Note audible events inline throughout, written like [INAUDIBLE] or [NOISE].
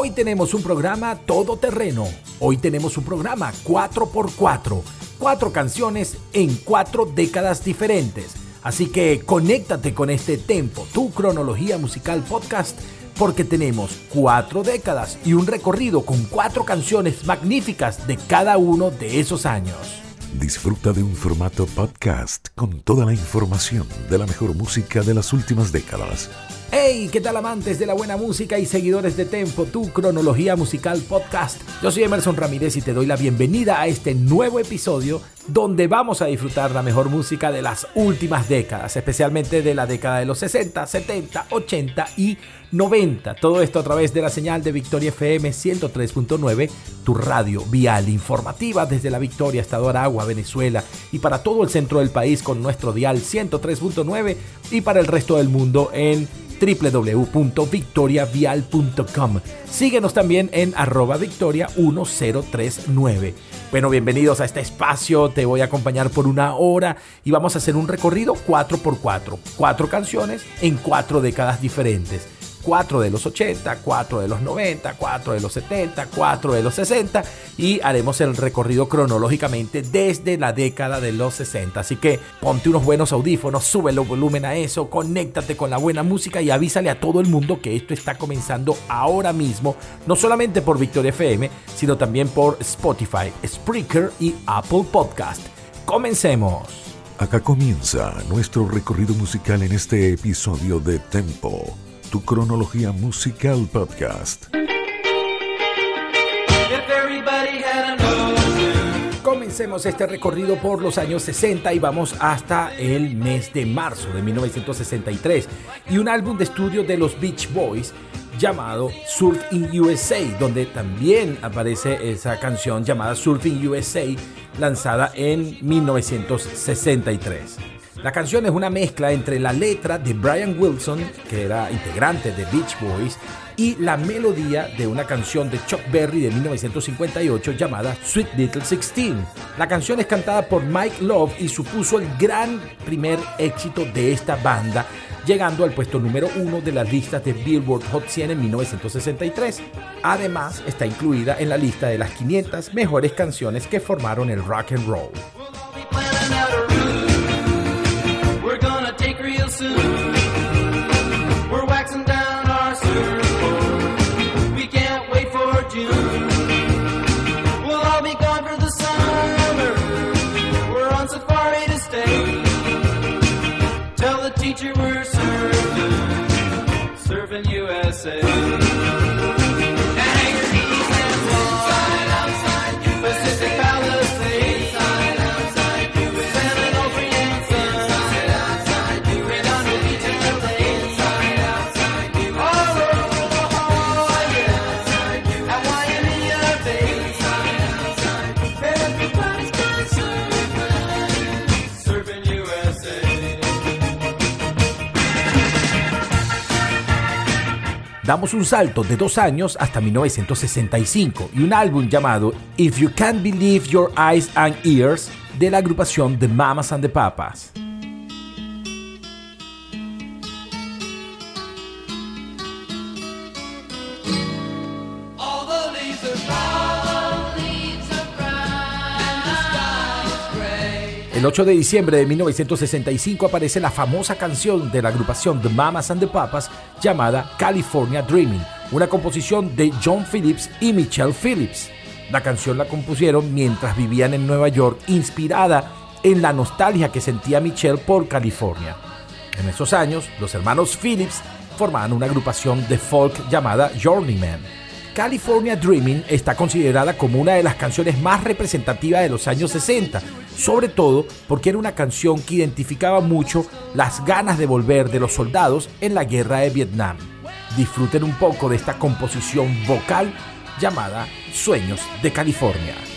Hoy tenemos un programa todoterreno. Hoy tenemos un programa 4x4. Cuatro canciones en cuatro décadas diferentes. Así que conéctate con este tempo, tu cronología musical podcast, porque tenemos cuatro décadas y un recorrido con cuatro canciones magníficas de cada uno de esos años. Disfruta de un formato podcast con toda la información de la mejor música de las últimas décadas. Hey, ¿qué tal amantes de la buena música y seguidores de Tempo, tu cronología musical podcast? Yo soy Emerson Ramírez y te doy la bienvenida a este nuevo episodio donde vamos a disfrutar la mejor música de las últimas décadas, especialmente de la década de los 60, 70, 80 y 90. Todo esto a través de la señal de Victoria FM 103.9, tu radio vial informativa desde la Victoria, Estado Aragua, Venezuela y para todo el centro del país con nuestro dial 103.9 y para el resto del mundo en www.victoriavial.com. Síguenos también en arroba victoria 1039. Bueno, bienvenidos a este espacio. Te voy a acompañar por una hora y vamos a hacer un recorrido 4x4. Cuatro canciones en cuatro décadas diferentes. 4 de los 80, 4 de los 90, 4 de los 70, 4 de los 60 y haremos el recorrido cronológicamente desde la década de los 60. Así que ponte unos buenos audífonos, sube el volumen a eso, conéctate con la buena música y avísale a todo el mundo que esto está comenzando ahora mismo, no solamente por Victoria FM, sino también por Spotify, Spreaker y Apple Podcast. Comencemos. Acá comienza nuestro recorrido musical en este episodio de Tempo tu cronología musical podcast. Comencemos este recorrido por los años 60 y vamos hasta el mes de marzo de 1963 y un álbum de estudio de los Beach Boys llamado Surf in USA, donde también aparece esa canción llamada Surfing USA, lanzada en 1963. La canción es una mezcla entre la letra de Brian Wilson, que era integrante de Beach Boys, y la melodía de una canción de Chuck Berry de 1958 llamada Sweet Little Sixteen. La canción es cantada por Mike Love y supuso el gran primer éxito de esta banda, llegando al puesto número uno de las listas de Billboard Hot 100 en 1963. Además, está incluida en la lista de las 500 mejores canciones que formaron el rock and roll. take real soon. We're waxing down. Damos un salto de dos años hasta 1965 y un álbum llamado If You Can't Believe Your Eyes and Ears de la agrupación The Mamas and the Papas. El 8 de diciembre de 1965 aparece la famosa canción de la agrupación The Mamas and the Papas llamada California Dreaming, una composición de John Phillips y Michelle Phillips. La canción la compusieron mientras vivían en Nueva York, inspirada en la nostalgia que sentía Michelle por California. En esos años, los hermanos Phillips formaban una agrupación de folk llamada Journeyman. California Dreaming está considerada como una de las canciones más representativas de los años 60, sobre todo porque era una canción que identificaba mucho las ganas de volver de los soldados en la guerra de Vietnam. Disfruten un poco de esta composición vocal llamada Sueños de California.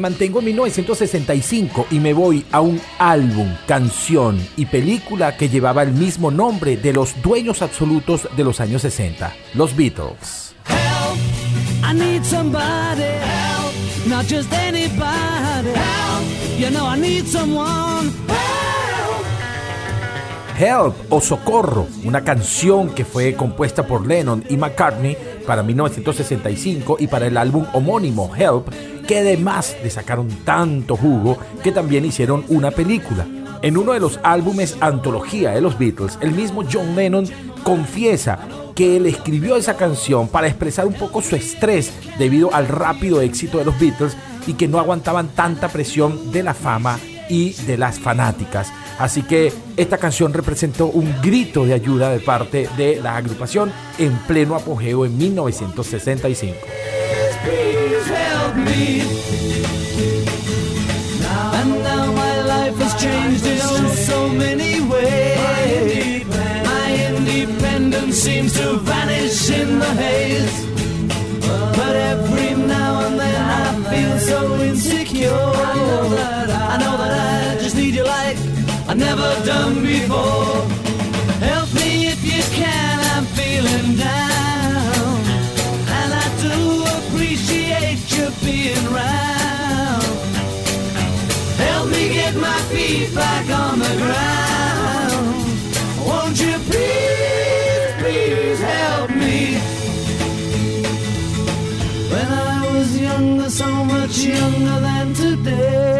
Mantengo en 1965 y me voy a un álbum, canción y película que llevaba el mismo nombre de los dueños absolutos de los años 60, los Beatles. Help o Socorro, una canción que fue compuesta por Lennon y McCartney para 1965 y para el álbum homónimo Help, que además le sacaron tanto jugo que también hicieron una película. En uno de los álbumes antología de los Beatles, el mismo John Lennon confiesa que él escribió esa canción para expresar un poco su estrés debido al rápido éxito de los Beatles y que no aguantaban tanta presión de la fama y de las fanáticas. Así que esta canción representó un grito de ayuda de parte de la agrupación en pleno apogeo en 1965. seems to vanish in the haze. But every now and then I feel so insecure. Know that I, just need you like I never done before. Help me if you can, I'm feeling down. And I do appreciate you being round. Help me get my feet back on the ground. Won't you please? please help me. When I was younger, so much younger than today,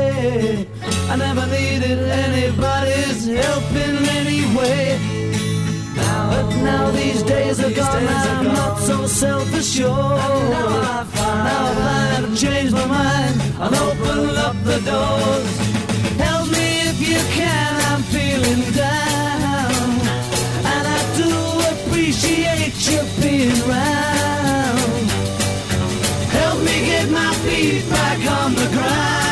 I never needed anybody's help in any way. But now these days are gone, I'm not so self-assured. Now I find I've changed my mind I'll open up the doors. Help me if you can, I'm feeling down. And I do appreciate you being round. Help me get my feet back on the ground.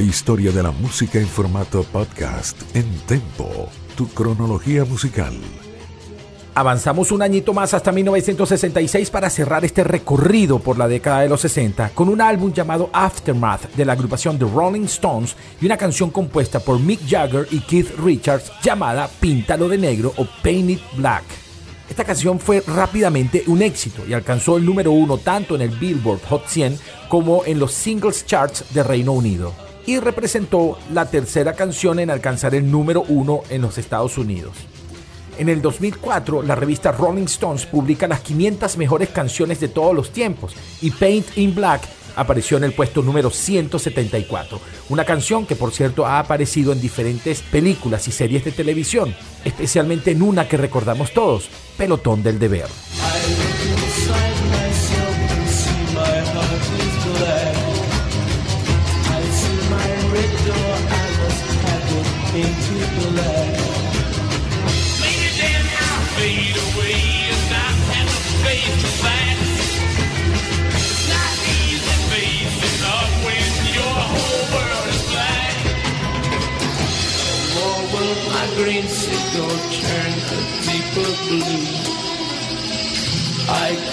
Historia de la música en formato podcast en Tempo, tu cronología musical. Avanzamos un añito más hasta 1966 para cerrar este recorrido por la década de los 60 con un álbum llamado Aftermath de la agrupación The Rolling Stones y una canción compuesta por Mick Jagger y Keith Richards llamada Píntalo de Negro o Paint It Black. Esta canción fue rápidamente un éxito y alcanzó el número uno tanto en el Billboard Hot 100 como en los singles charts de Reino Unido y representó la tercera canción en alcanzar el número uno en los Estados Unidos. En el 2004, la revista Rolling Stones publica las 500 mejores canciones de todos los tiempos y Paint in Black apareció en el puesto número 174, una canción que por cierto ha aparecido en diferentes películas y series de televisión, especialmente en una que recordamos todos, Pelotón del Deber.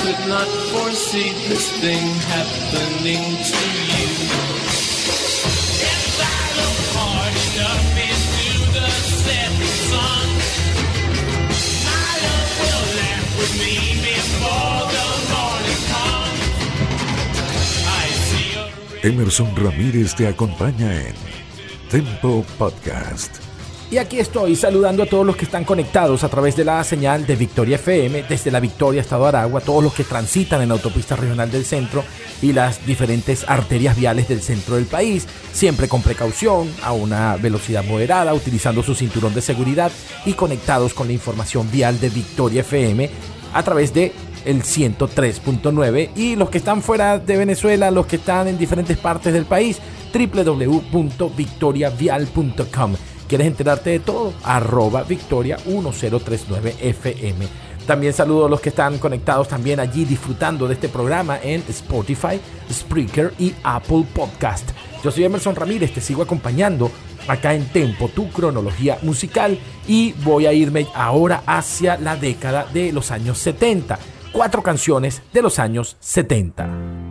Could not foresee this thing happening to you. If I look hard enough into the setting sun, my love will laugh with me before the morning comes. I see a Emerson Ramírez te acompaña en Tempo Podcast. Y aquí estoy saludando a todos los que están conectados a través de la señal de Victoria FM desde la Victoria Estado Aragua, todos los que transitan en la autopista regional del centro y las diferentes arterias viales del centro del país, siempre con precaución, a una velocidad moderada, utilizando su cinturón de seguridad y conectados con la información vial de Victoria FM a través de el 103.9 y los que están fuera de Venezuela, los que están en diferentes partes del país, www.victoriavial.com. ¿Quieres enterarte de todo? Arroba Victoria 1039 FM. También saludo a los que están conectados también allí disfrutando de este programa en Spotify, Spreaker y Apple Podcast. Yo soy Emerson Ramírez, te sigo acompañando acá en Tempo, tu cronología musical, y voy a irme ahora hacia la década de los años 70. Cuatro canciones de los años 70.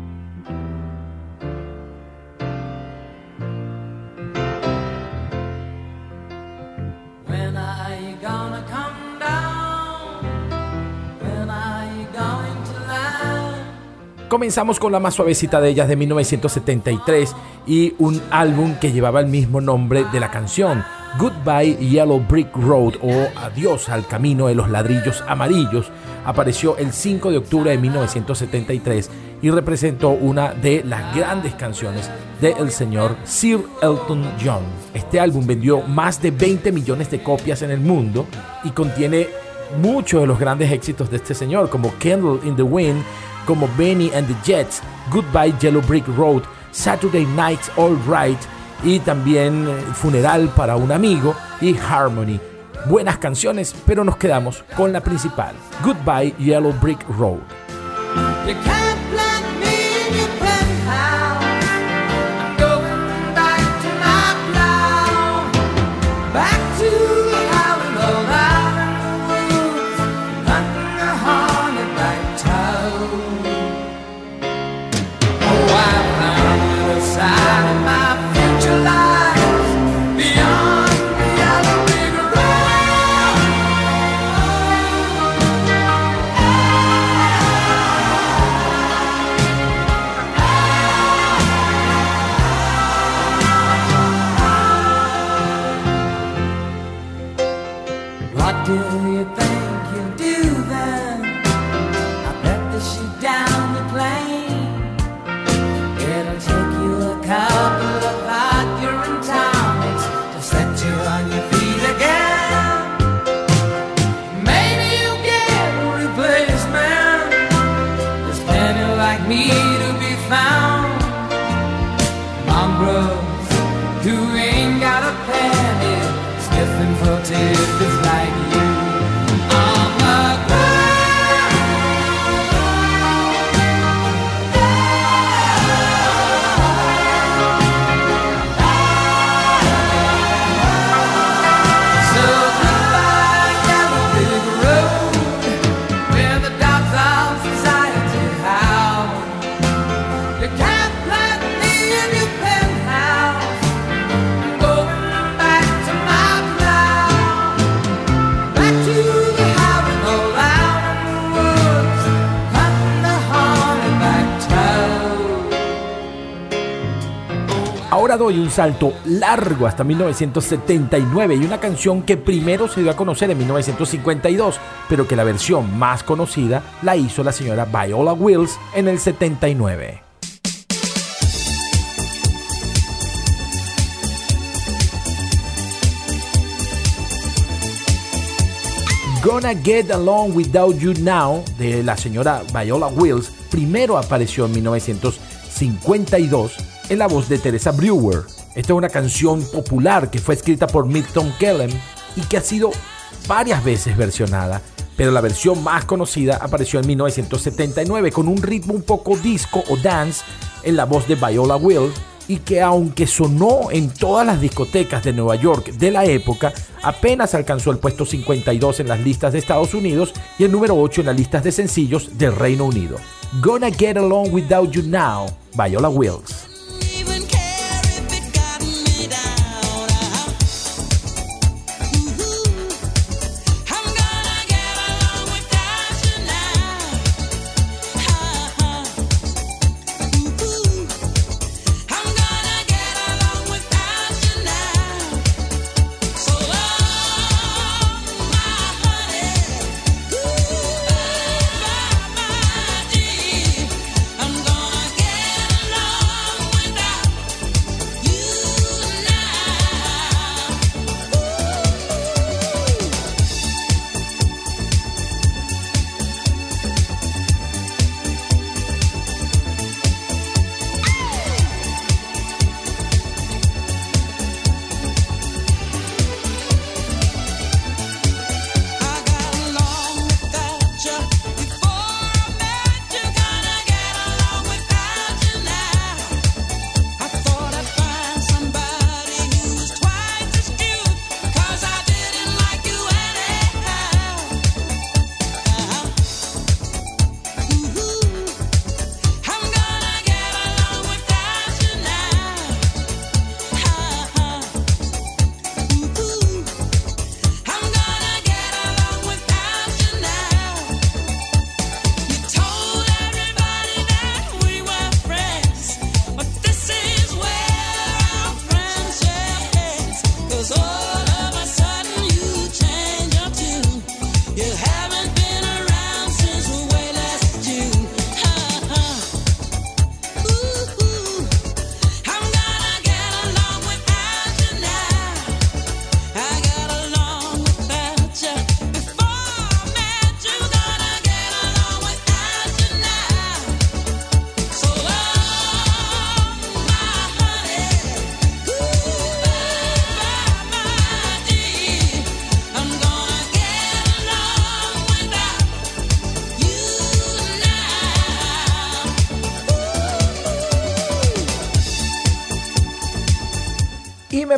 Comenzamos con la más suavecita de ellas de 1973 y un álbum que llevaba el mismo nombre de la canción, Goodbye Yellow Brick Road o Adiós al Camino de los Ladrillos Amarillos, apareció el 5 de octubre de 1973 y representó una de las grandes canciones del señor Sir Elton John. Este álbum vendió más de 20 millones de copias en el mundo y contiene muchos de los grandes éxitos de este señor, como Candle in the Wind, como Benny and the Jets, Goodbye Yellow Brick Road, Saturday Night's All Right y también eh, Funeral para un amigo y Harmony. Buenas canciones, pero nos quedamos con la principal, Goodbye Yellow Brick Road. Un salto largo hasta 1979 y una canción que primero se dio a conocer en 1952, pero que la versión más conocida la hizo la señora Viola Wills en el 79. Gonna Get Along Without You Now de la señora Viola Wills primero apareció en 1952 en la voz de Teresa Brewer. Esta es una canción popular que fue escrita por Milton Kellem y que ha sido varias veces versionada, pero la versión más conocida apareció en 1979 con un ritmo un poco disco o dance en la voz de Viola Wills y que aunque sonó en todas las discotecas de Nueva York de la época, apenas alcanzó el puesto 52 en las listas de Estados Unidos y el número 8 en las listas de sencillos del Reino Unido. Gonna Get Along Without You Now, Viola Wills.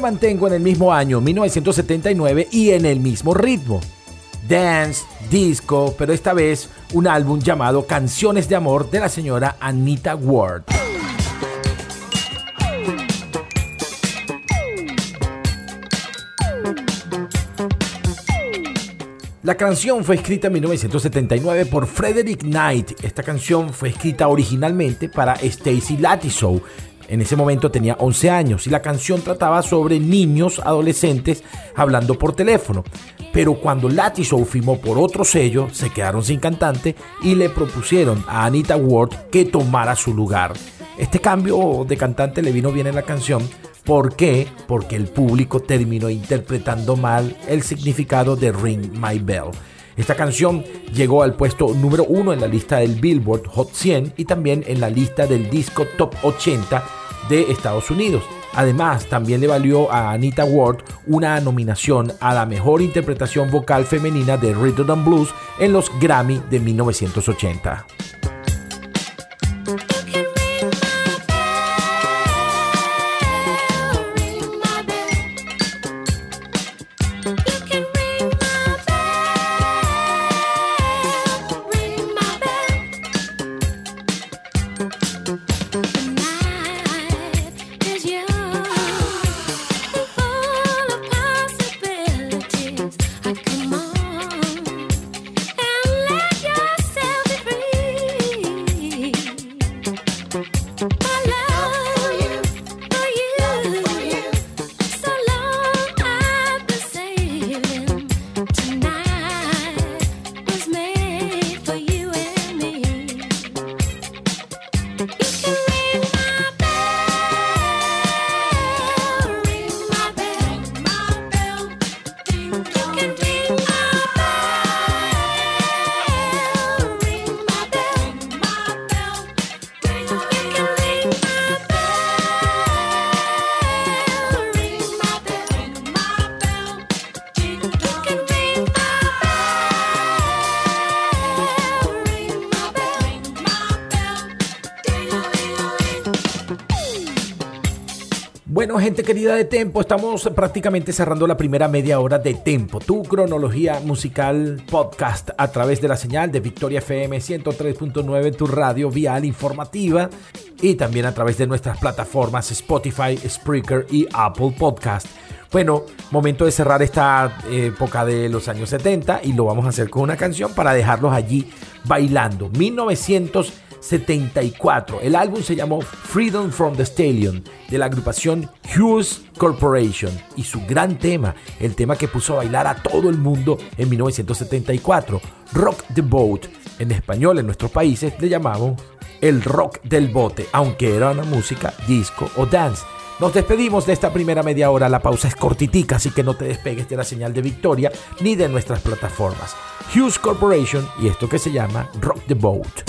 Mantengo en el mismo año, 1979, y en el mismo ritmo. Dance, disco, pero esta vez un álbum llamado Canciones de Amor de la señora Anita Ward. La canción fue escrita en 1979 por Frederick Knight. Esta canción fue escrita originalmente para Stacy Latisow. En ese momento tenía 11 años y la canción trataba sobre niños adolescentes hablando por teléfono. Pero cuando Latisow firmó por otro sello, se quedaron sin cantante y le propusieron a Anita Ward que tomara su lugar. Este cambio de cantante le vino bien en la canción. ¿Por qué? Porque el público terminó interpretando mal el significado de Ring My Bell. Esta canción llegó al puesto número uno en la lista del Billboard Hot 100 y también en la lista del disco Top 80 de Estados Unidos. Además, también le valió a Anita Ward una nominación a la mejor interpretación vocal femenina de Rhythm and Blues en los Grammy de 1980. Querida de Tempo, estamos prácticamente cerrando la primera media hora de Tempo, tu cronología musical podcast a través de la señal de Victoria FM 103.9, tu radio vial informativa y también a través de nuestras plataformas Spotify, Spreaker y Apple Podcast. Bueno, momento de cerrar esta época de los años 70 y lo vamos a hacer con una canción para dejarlos allí bailando. 1974. El álbum se llamó Freedom from the Stallion de la agrupación Hughes Corporation y su gran tema, el tema que puso a bailar a todo el mundo en 1974, Rock the Boat. En español, en nuestros países le llamamos el rock del bote, aunque era una música disco o dance. Nos despedimos de esta primera media hora. La pausa es cortitica, así que no te despegues de la señal de Victoria ni de nuestras plataformas. Hughes Corporation y esto que se llama Rock the Boat.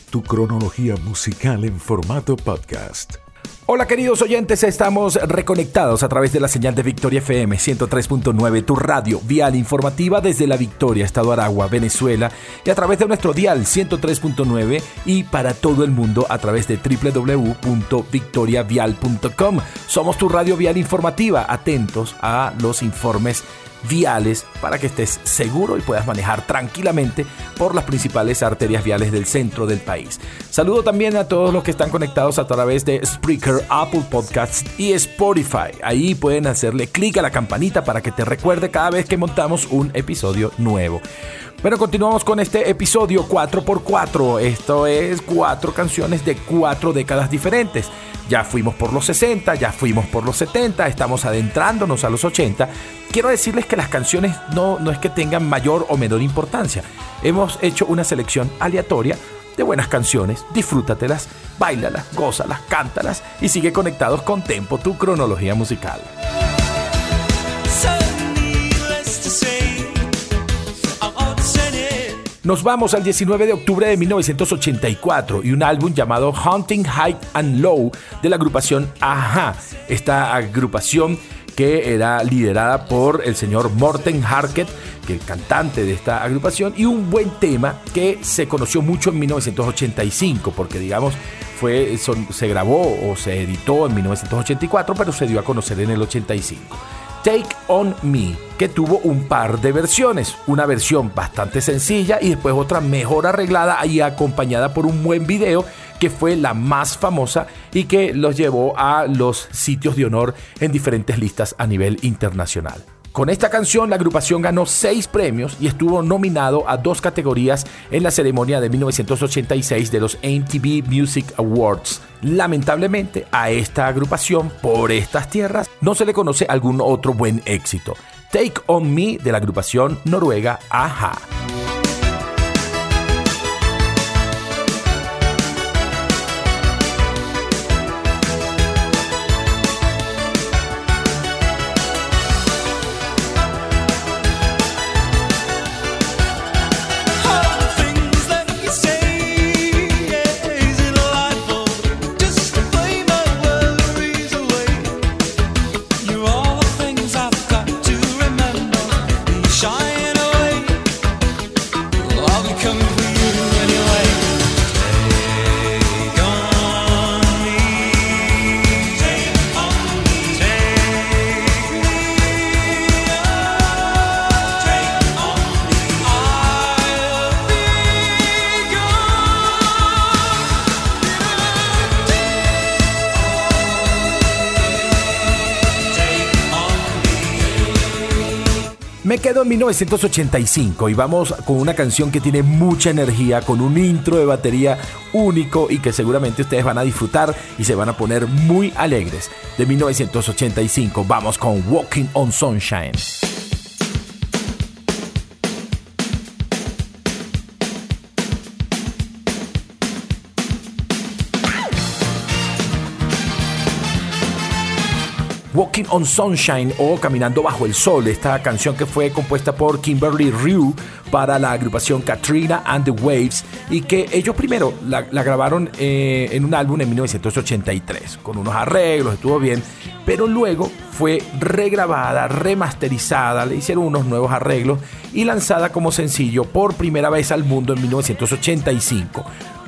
tu cronología musical en formato podcast. Hola queridos oyentes, estamos reconectados a través de la señal de Victoria FM 103.9, tu radio vial informativa desde la Victoria, Estado Aragua, Venezuela, y a través de nuestro dial 103.9 y para todo el mundo a través de www.victoriavial.com. Somos tu radio vial informativa, atentos a los informes viales para que estés seguro y puedas manejar tranquilamente por las principales arterias viales del centro del país. Saludo también a todos los que están conectados a través de Spreaker, Apple Podcasts y Spotify. Ahí pueden hacerle clic a la campanita para que te recuerde cada vez que montamos un episodio nuevo. Bueno, continuamos con este episodio 4x4. Esto es cuatro canciones de cuatro décadas diferentes. Ya fuimos por los 60, ya fuimos por los 70, estamos adentrándonos a los 80. Quiero decirles que las canciones no, no es que tengan mayor o menor importancia. Hemos hecho una selección aleatoria de buenas canciones, disfrútatelas, bailalas, gózalas, cántalas y sigue conectados con Tempo, tu cronología musical. Nos vamos al 19 de octubre de 1984 y un álbum llamado Hunting High and Low de la agrupación Aja. Esta agrupación que era liderada por el señor Morten Harket, que es el cantante de esta agrupación, y un buen tema que se conoció mucho en 1985, porque digamos fue, se grabó o se editó en 1984, pero se dio a conocer en el 85. Take On Me, que tuvo un par de versiones, una versión bastante sencilla y después otra mejor arreglada y acompañada por un buen video que fue la más famosa y que los llevó a los sitios de honor en diferentes listas a nivel internacional. Con esta canción la agrupación ganó seis premios y estuvo nominado a dos categorías en la ceremonia de 1986 de los MTV Music Awards. Lamentablemente a esta agrupación por estas tierras no se le conoce algún otro buen éxito. Take On Me de la agrupación noruega Aja. Quedo en 1985 y vamos con una canción que tiene mucha energía, con un intro de batería único y que seguramente ustedes van a disfrutar y se van a poner muy alegres. De 1985 vamos con Walking on Sunshine. Walking on Sunshine o Caminando bajo el sol, esta canción que fue compuesta por Kimberly Rue para la agrupación Katrina and the Waves y que ellos primero la, grabaron eh, en un álbum en 1983 con unos arreglos, estuvo bien, pero luego fue regrabada, remasterizada, le hicieron unos nuevos arreglos y lanzada como sencillo por primera vez al mundo en 1985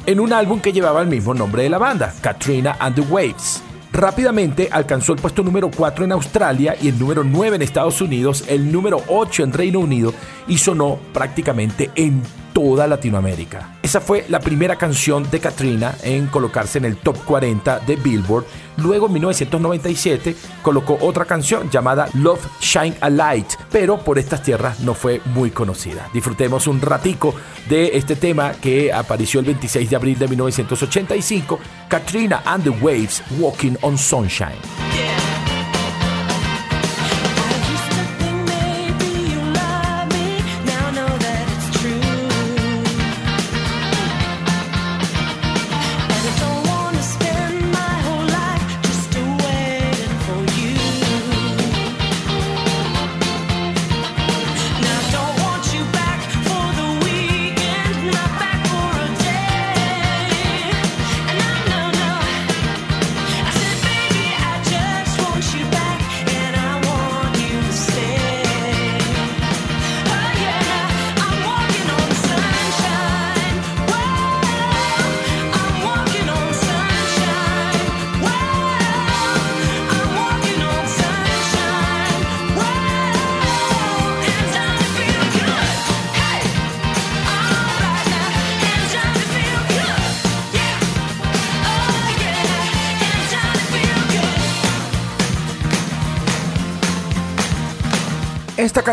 en un álbum que llevaba el mismo nombre de la banda, Katrina and the Waves. Rápidamente alcanzó el puesto número 4 en Australia y el número 9 en Estados Unidos, el número 8 en Reino Unido y sonó prácticamente en toda Latinoamérica. Esa fue la primera canción de Katrina en colocarse en el top 40 de Billboard. Luego en 1997 colocó otra canción llamada Love Shine a Light, pero por estas tierras no fue muy conocida. Disfrutemos un ratico de este tema que apareció el 26 de abril de 1985, Katrina and the Waves Walking on Sunshine.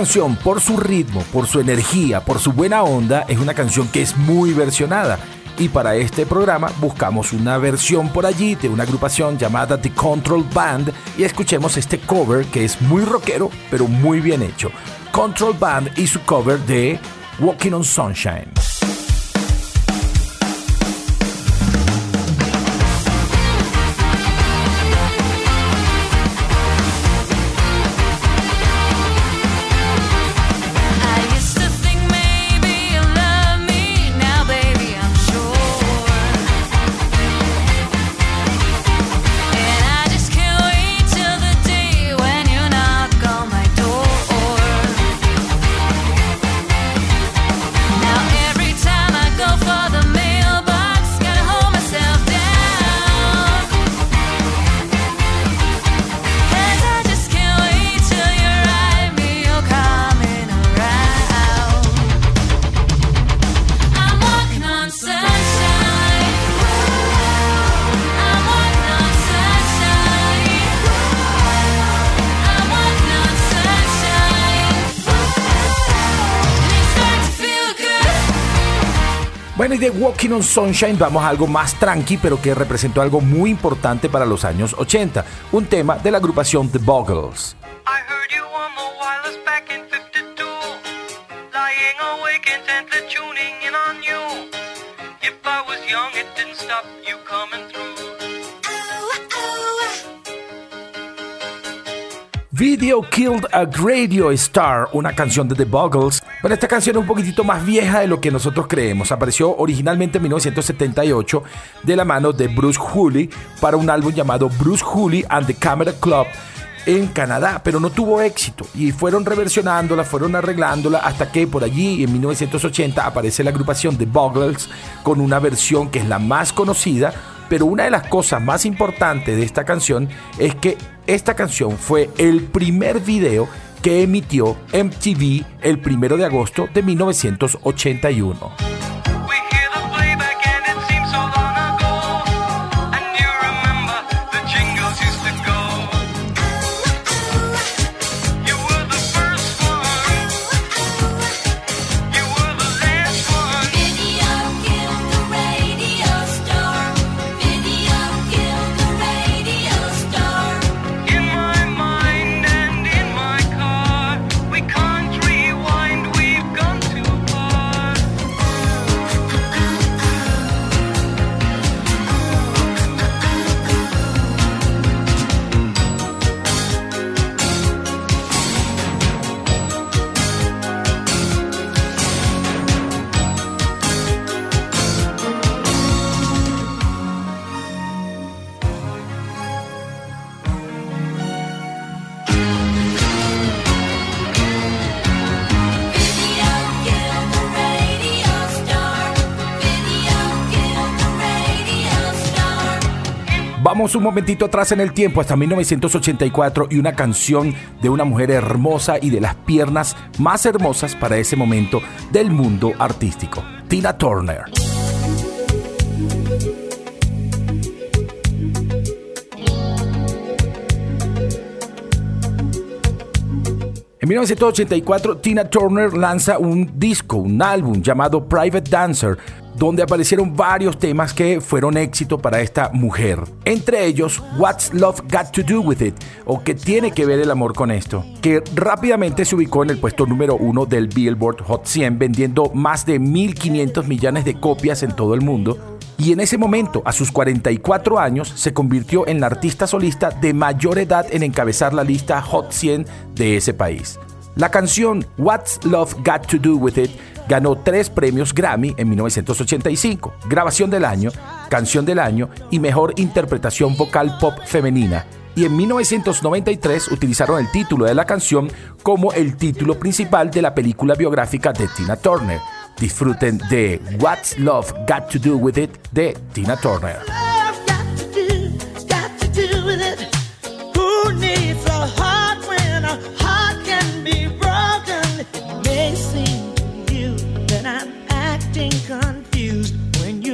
Canción, por su ritmo, por su energía, por su buena onda, es una canción que es muy versionada. Y para este programa buscamos una versión por allí de una agrupación llamada The Control Band y escuchemos este cover que es muy rockero, pero muy bien hecho. Control Band y su cover de Walking on Sunshine. De Walking on Sunshine vamos a algo más tranqui, pero que representó algo muy importante para los años 80, un tema de la agrupación The Boggles. I heard you on the wireless back in 52. Lying awake intently tuning in on you. Video Killed a Radio Star, una canción de The Boggles. Bueno, esta canción es un poquitito más vieja de lo que nosotros creemos. Apareció originalmente en 1978 de la mano de Bruce Hooley para un álbum llamado Bruce Hooley and the Camera Club en Canadá, pero no tuvo éxito y fueron reversionándola, fueron arreglándola hasta que por allí en 1980 aparece la agrupación The Boggles con una versión que es la más conocida, pero una de las cosas más importantes de esta canción es que esta canción fue el primer video que emitió MTV el primero de agosto de 1981. Un momentito atrás en el tiempo, hasta 1984, y una canción de una mujer hermosa y de las piernas más hermosas para ese momento del mundo artístico, Tina Turner. En 1984, Tina Turner lanza un disco, un álbum llamado Private Dancer, donde aparecieron varios temas que fueron éxito para esta mujer. Entre ellos, What's Love Got to Do With It, o ¿Qué tiene que ver el amor con esto? Que rápidamente se ubicó en el puesto número uno del Billboard Hot 100, vendiendo más de 1.500 millones de copias en todo el mundo. Y en ese momento, a sus 44 años, se convirtió en la artista solista de mayor edad en encabezar la lista Hot 100 de ese país. La canción What's Love Got to Do With It ganó tres premios Grammy en 1985, Grabación del Año, Canción del Año y Mejor Interpretación Vocal Pop Femenina. Y en 1993 utilizaron el título de la canción como el título principal de la película biográfica de Tina Turner. Disfruten de What's Love Got to Do With It de Tina Turner.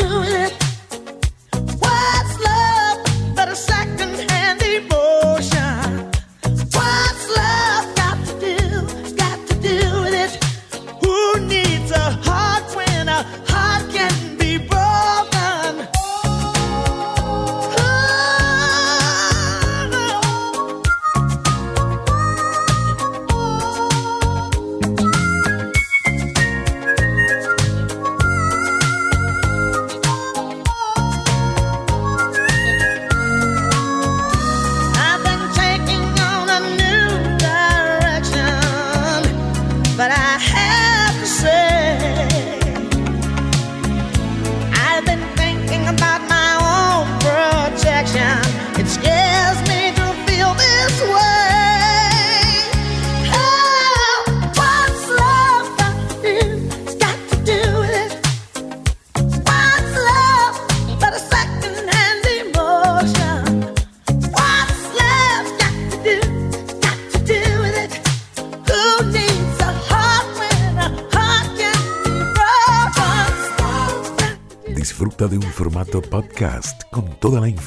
Got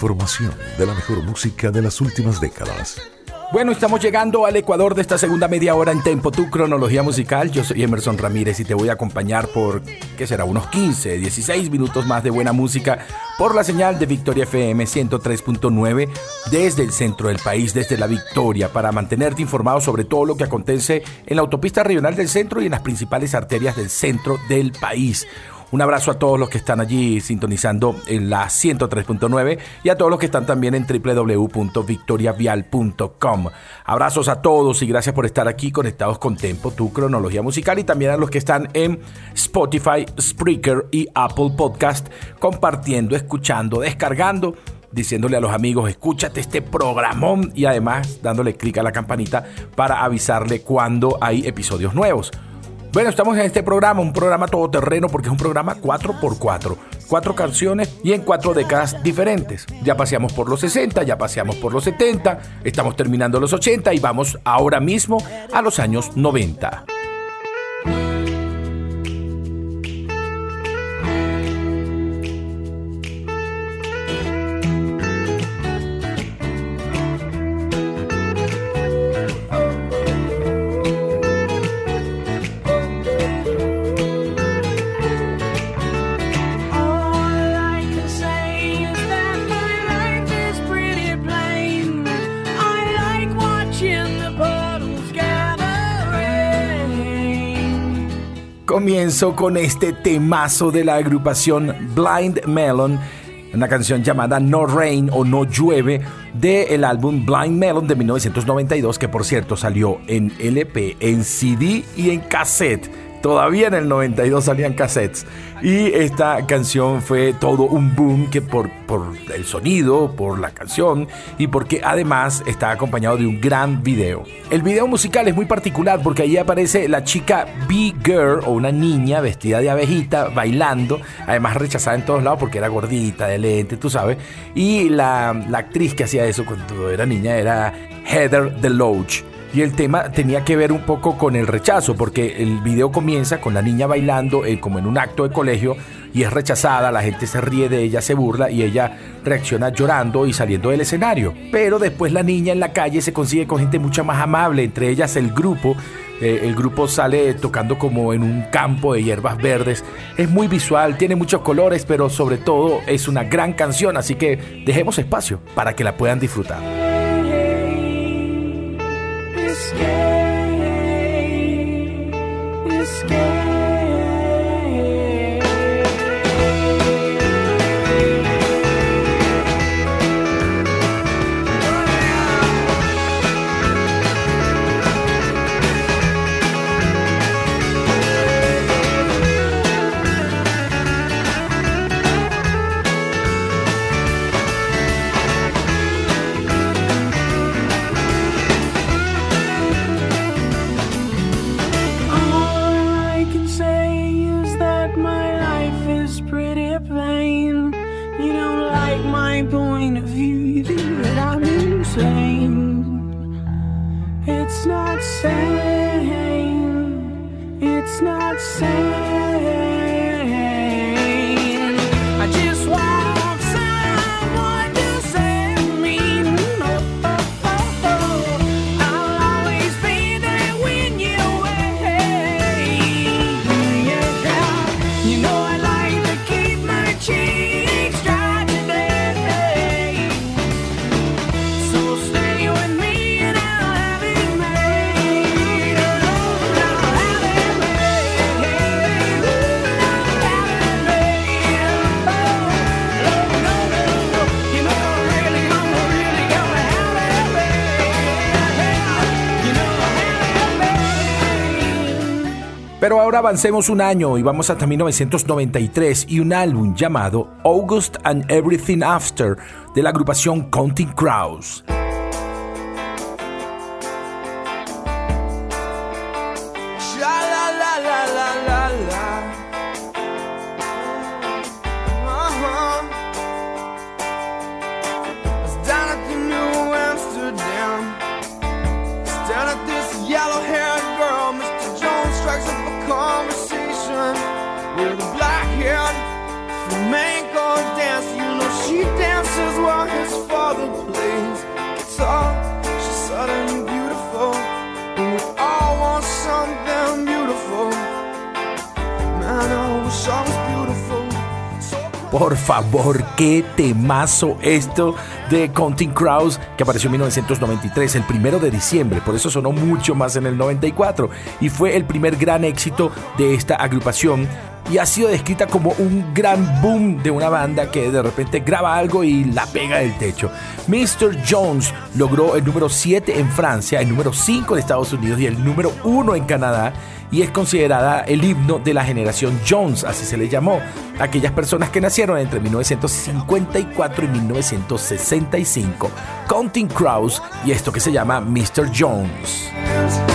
información de la mejor música de las últimas décadas. Bueno, estamos llegando al Ecuador de esta segunda media hora en Tempo, tu cronología musical. Yo soy Emerson Ramírez y te voy a acompañar por, ¿qué será? Unos 15, 16 minutos más de buena música por la señal de Victoria FM 103.9 desde el centro del país, desde la Victoria, para mantenerte informado sobre todo lo que acontece en la autopista regional del centro y en las principales arterias del centro del país. Un abrazo a todos los que están allí sintonizando en la 103.9 y a todos los que están también en www.victoriavial.com. Abrazos a todos y gracias por estar aquí conectados con Tempo, tu cronología musical y también a los que están en Spotify, Spreaker y Apple Podcast compartiendo, escuchando, descargando diciéndole a los amigos, escúchate este programón y además dándole clic a la campanita para avisarle cuando hay episodios nuevos. Bueno, estamos en este programa, un programa todoterreno porque es un programa 4x4. Cuatro canciones y en cuatro décadas diferentes. Ya paseamos por los 60, ya paseamos por los 70, estamos terminando los 80 y vamos ahora mismo a los años 90. Comienzo con este temazo de la agrupación Blind Melon una canción llamada No Rain o No Llueve del álbum Blind Melon de 1992, que por cierto salió en LP, en CD y en cassette. Todavía en el 92 salían cassettes. Y esta canción fue todo un boom que por, por el sonido, por la canción y porque además está acompañado de un gran video. El video musical es muy particular porque ahí aparece la chica B-Girl o una niña vestida de abejita bailando, además rechazada en todos lados porque era gordita, de lente, tú sabes. Y la, la actriz que hacía eso cuando era niña era Heather DeLoach. Y el tema tenía que ver un poco con el rechazo, porque el video comienza con la niña bailando eh, como en un acto de colegio y es rechazada, la gente se ríe de ella, se burla y ella reacciona llorando y saliendo del escenario. Pero después la niña en la calle se consigue con gente mucho más amable, entre ellas el grupo. Eh, el grupo sale tocando como en un campo de hierbas verdes. Es muy visual, tiene muchos colores, pero sobre todo es una gran canción, así que dejemos espacio para que la puedan disfrutar. All Pero ahora avancemos un año y vamos hasta 1993 y un álbum llamado August and Everything After de la agrupación Counting Crows. Por favor, qué temazo esto de Counting Crows que apareció en 1993, el primero de diciembre, por eso sonó mucho más en el 94 y fue el primer gran éxito de esta agrupación y ha sido descrita como un gran boom de una banda que de repente graba algo y la pega del techo. Mr. Jones logró el número 7 en Francia, el número 5 en Estados Unidos y el número 1 en Canadá y es considerada el himno de la generación Jones, así se le llamó, aquellas personas que nacieron entre 1954 y 1965. Counting Crows y esto que se llama Mr. Jones.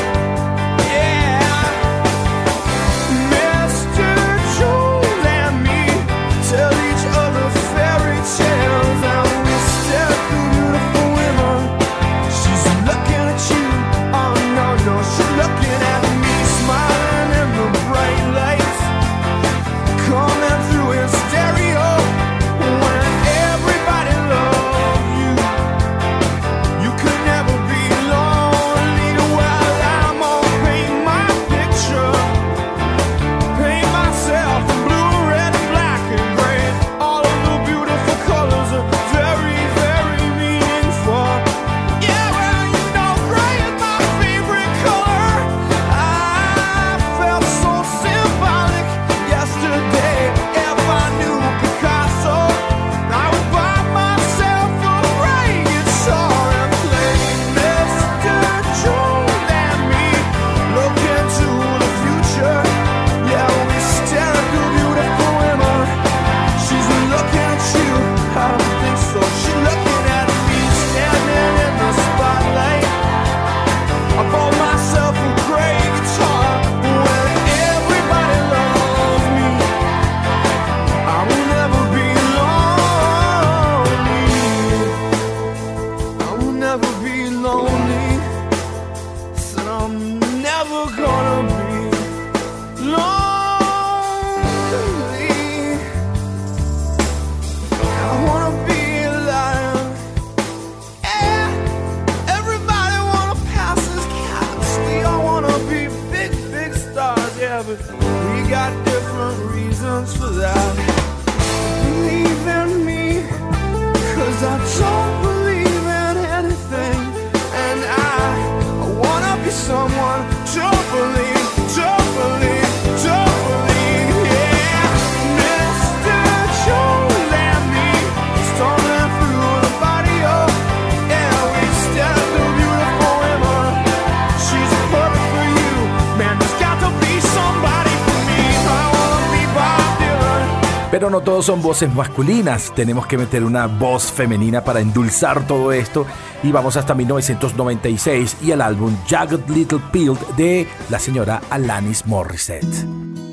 Pero no todos son voces masculinas, tenemos que meter una voz femenina para endulzar todo esto y vamos hasta 1996 y el álbum Jagged Little Pill de la señora Alanis Morissette.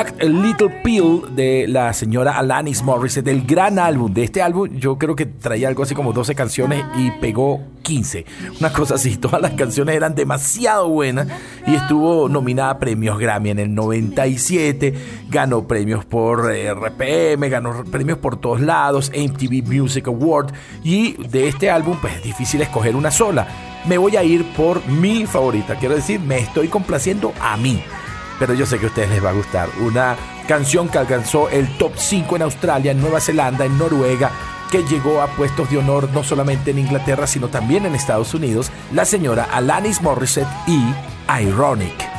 A Little Pill de la señora Alanis Morissette, del gran álbum. De este álbum yo creo que traía algo así como 12 canciones y pegó 15. Una cosa así, [LAUGHS] todas las canciones eran demasiado buenas y estuvo nominada a premios Grammy en el 97, ganó premios por eh, RPM, ganó premios por todos lados, MTV Music Award y de este álbum pues es difícil escoger una sola. Me voy a ir por mi favorita, quiero decir, me estoy complaciendo a mí pero yo sé que a ustedes les va a gustar. Una canción que alcanzó el top 5 en Australia, en Nueva Zelanda, en Noruega, que llegó a puestos de honor no solamente en Inglaterra, sino también en Estados Unidos, la señora Alanis Morissette y Ironic.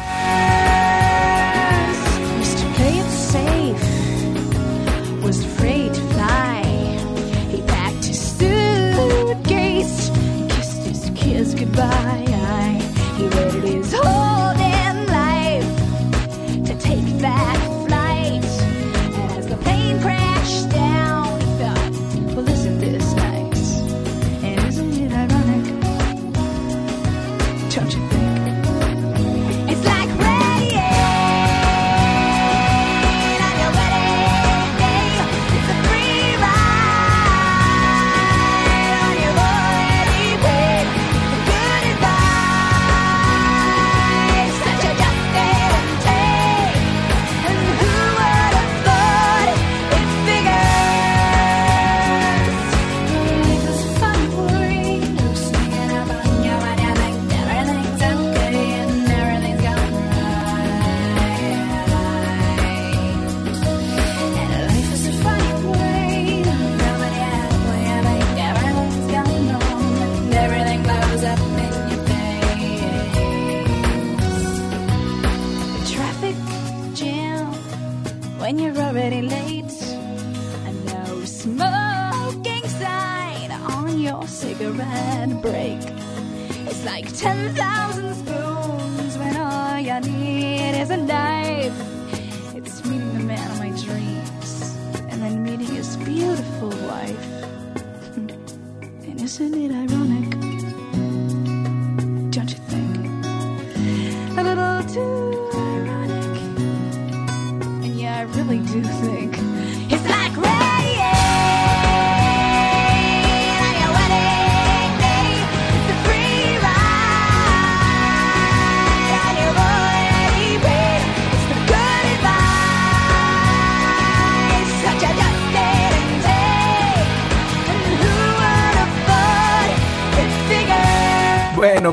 Like 10,000 spoons when all you need is a knife. It's meeting the man of my dreams and then meeting his beautiful wife. Hmm. and isn't it ironic? Don't you think? A little too ironic. And yeah, I really do think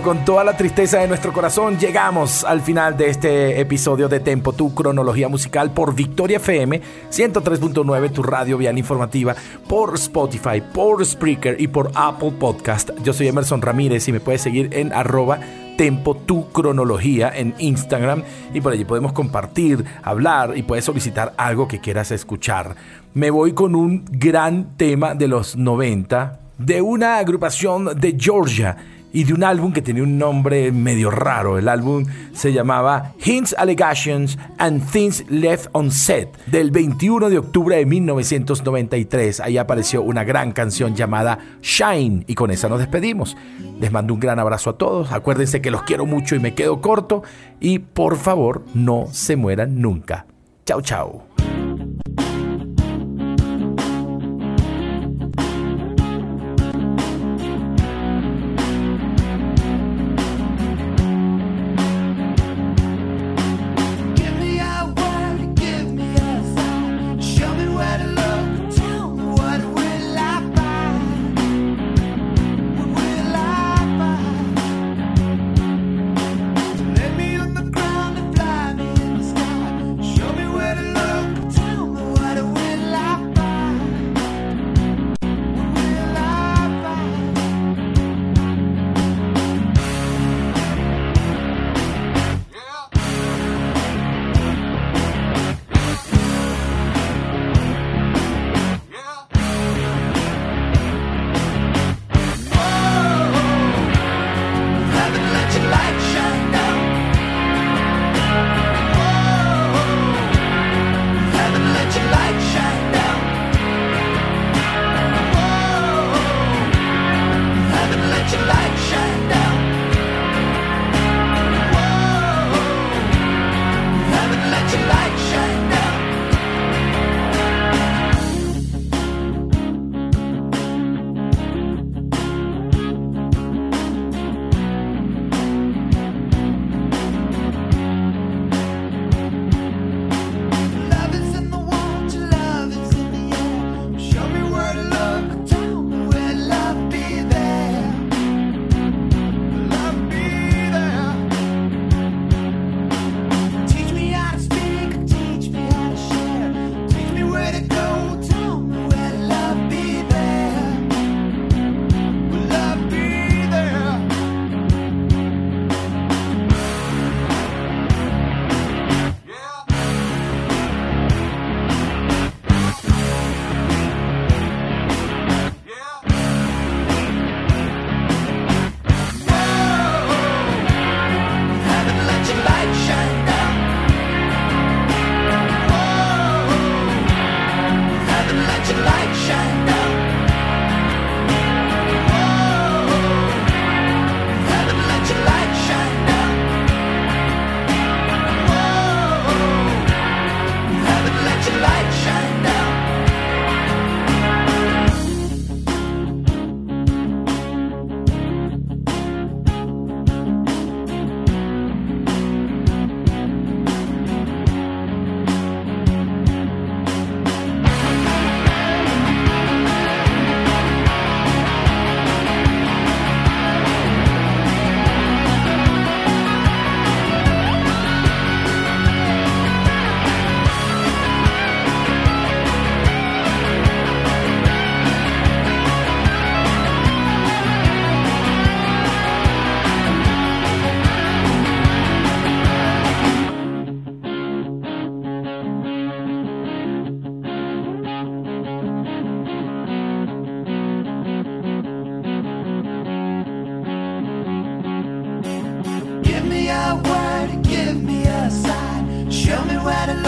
Con toda la tristeza de nuestro corazón, llegamos al final de este episodio de Tempo, tu cronología musical por Victoria FM 103.9, tu radio vial informativa, por Spotify, por Spreaker y por Apple Podcast. Yo soy Emerson Ramírez y me puedes seguir en arroba Tempo tu cronología en Instagram y por allí podemos compartir, hablar y puedes solicitar algo que quieras escuchar. Me voy con un gran tema de los 90 de una agrupación de Georgia y de un álbum que tenía un nombre medio raro. El álbum se llamaba Hints, Allegations and Things Left Unsaid del 21 de octubre de 1993. Ahí apareció una gran canción llamada Shine y con esa nos despedimos. Les mando un gran abrazo a todos. Acuérdense que los quiero mucho y me quedo corto y por favor no se mueran nunca. Chao, chao. where to